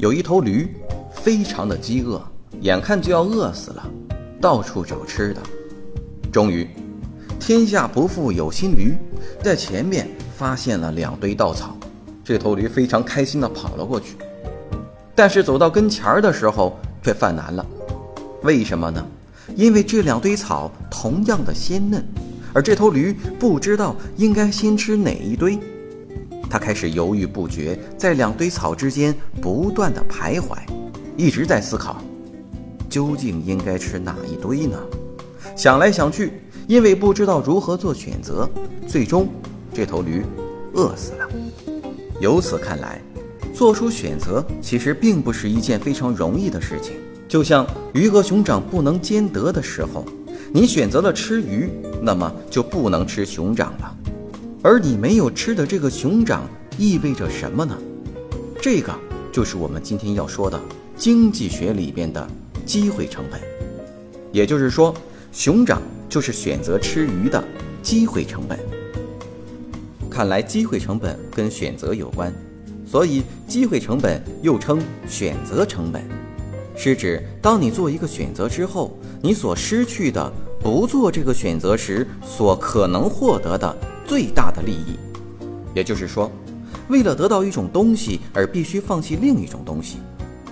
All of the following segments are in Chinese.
有一头驴，非常的饥饿，眼看就要饿死了，到处找吃的。终于，天下不负有心驴，在前面发现了两堆稻草。这头驴非常开心的跑了过去，但是走到跟前儿的时候却犯难了。为什么呢？因为这两堆草同样的鲜嫩，而这头驴不知道应该先吃哪一堆。他开始犹豫不决，在两堆草之间不断的徘徊，一直在思考，究竟应该吃哪一堆呢？想来想去，因为不知道如何做选择，最终这头驴饿死了。由此看来，做出选择其实并不是一件非常容易的事情。就像鱼和熊掌不能兼得的时候，你选择了吃鱼，那么就不能吃熊掌了。而你没有吃的这个熊掌意味着什么呢？这个就是我们今天要说的经济学里边的机会成本。也就是说，熊掌就是选择吃鱼的机会成本。看来机会成本跟选择有关，所以机会成本又称选择成本，是指当你做一个选择之后，你所失去的不做这个选择时所可能获得的。最大的利益，也就是说，为了得到一种东西而必须放弃另一种东西，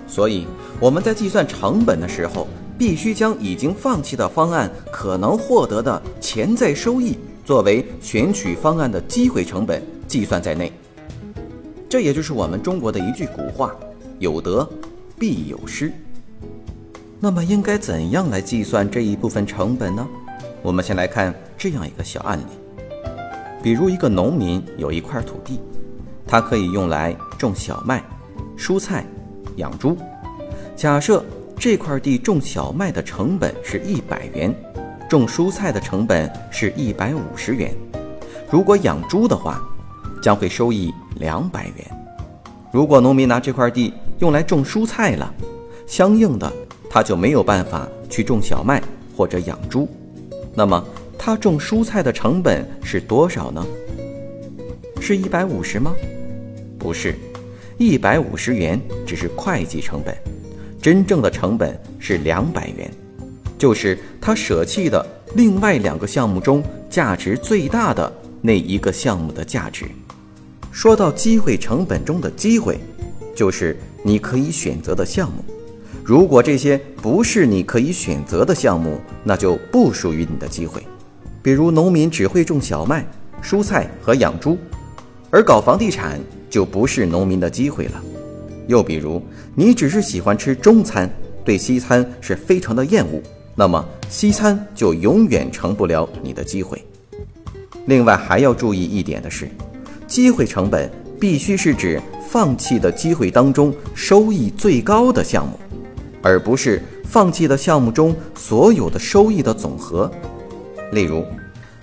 所以我们在计算成本的时候，必须将已经放弃的方案可能获得的潜在收益作为选取方案的机会成本计算在内。这也就是我们中国的一句古话：“有得必有失。”那么应该怎样来计算这一部分成本呢？我们先来看这样一个小案例。比如，一个农民有一块土地，他可以用来种小麦、蔬菜、养猪。假设这块地种小麦的成本是一百元，种蔬菜的成本是一百五十元。如果养猪的话，将会收益两百元。如果农民拿这块地用来种蔬菜了，相应的他就没有办法去种小麦或者养猪。那么，他种蔬菜的成本是多少呢？是一百五十吗？不是，一百五十元只是会计成本，真正的成本是两百元，就是他舍弃的另外两个项目中价值最大的那一个项目的价值。说到机会成本中的机会，就是你可以选择的项目。如果这些不是你可以选择的项目，那就不属于你的机会。比如农民只会种小麦、蔬菜和养猪，而搞房地产就不是农民的机会了。又比如你只是喜欢吃中餐，对西餐是非常的厌恶，那么西餐就永远成不了你的机会。另外还要注意一点的是，机会成本必须是指放弃的机会当中收益最高的项目，而不是放弃的项目中所有的收益的总和。例如，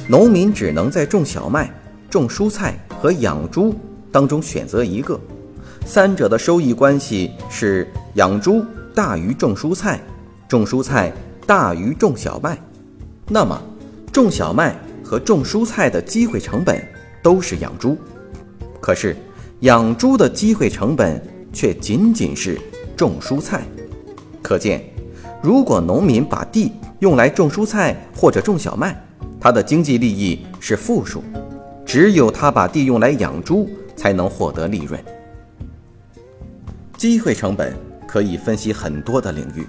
农民只能在种小麦、种蔬菜和养猪当中选择一个，三者的收益关系是养猪大于种蔬菜，种蔬菜大于种小麦。那么，种小麦和种蔬菜的机会成本都是养猪，可是养猪的机会成本却仅仅是种蔬菜。可见，如果农民把地用来种蔬菜或者种小麦，他的经济利益是负数；只有他把地用来养猪，才能获得利润。机会成本可以分析很多的领域，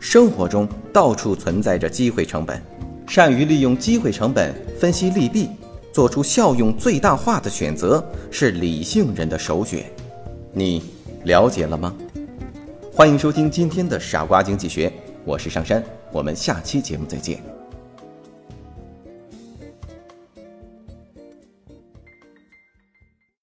生活中到处存在着机会成本。善于利用机会成本分析利弊，做出效用最大化的选择，是理性人的首选。你了解了吗？欢迎收听今天的傻瓜经济学。我是上山，我们下期节目再见。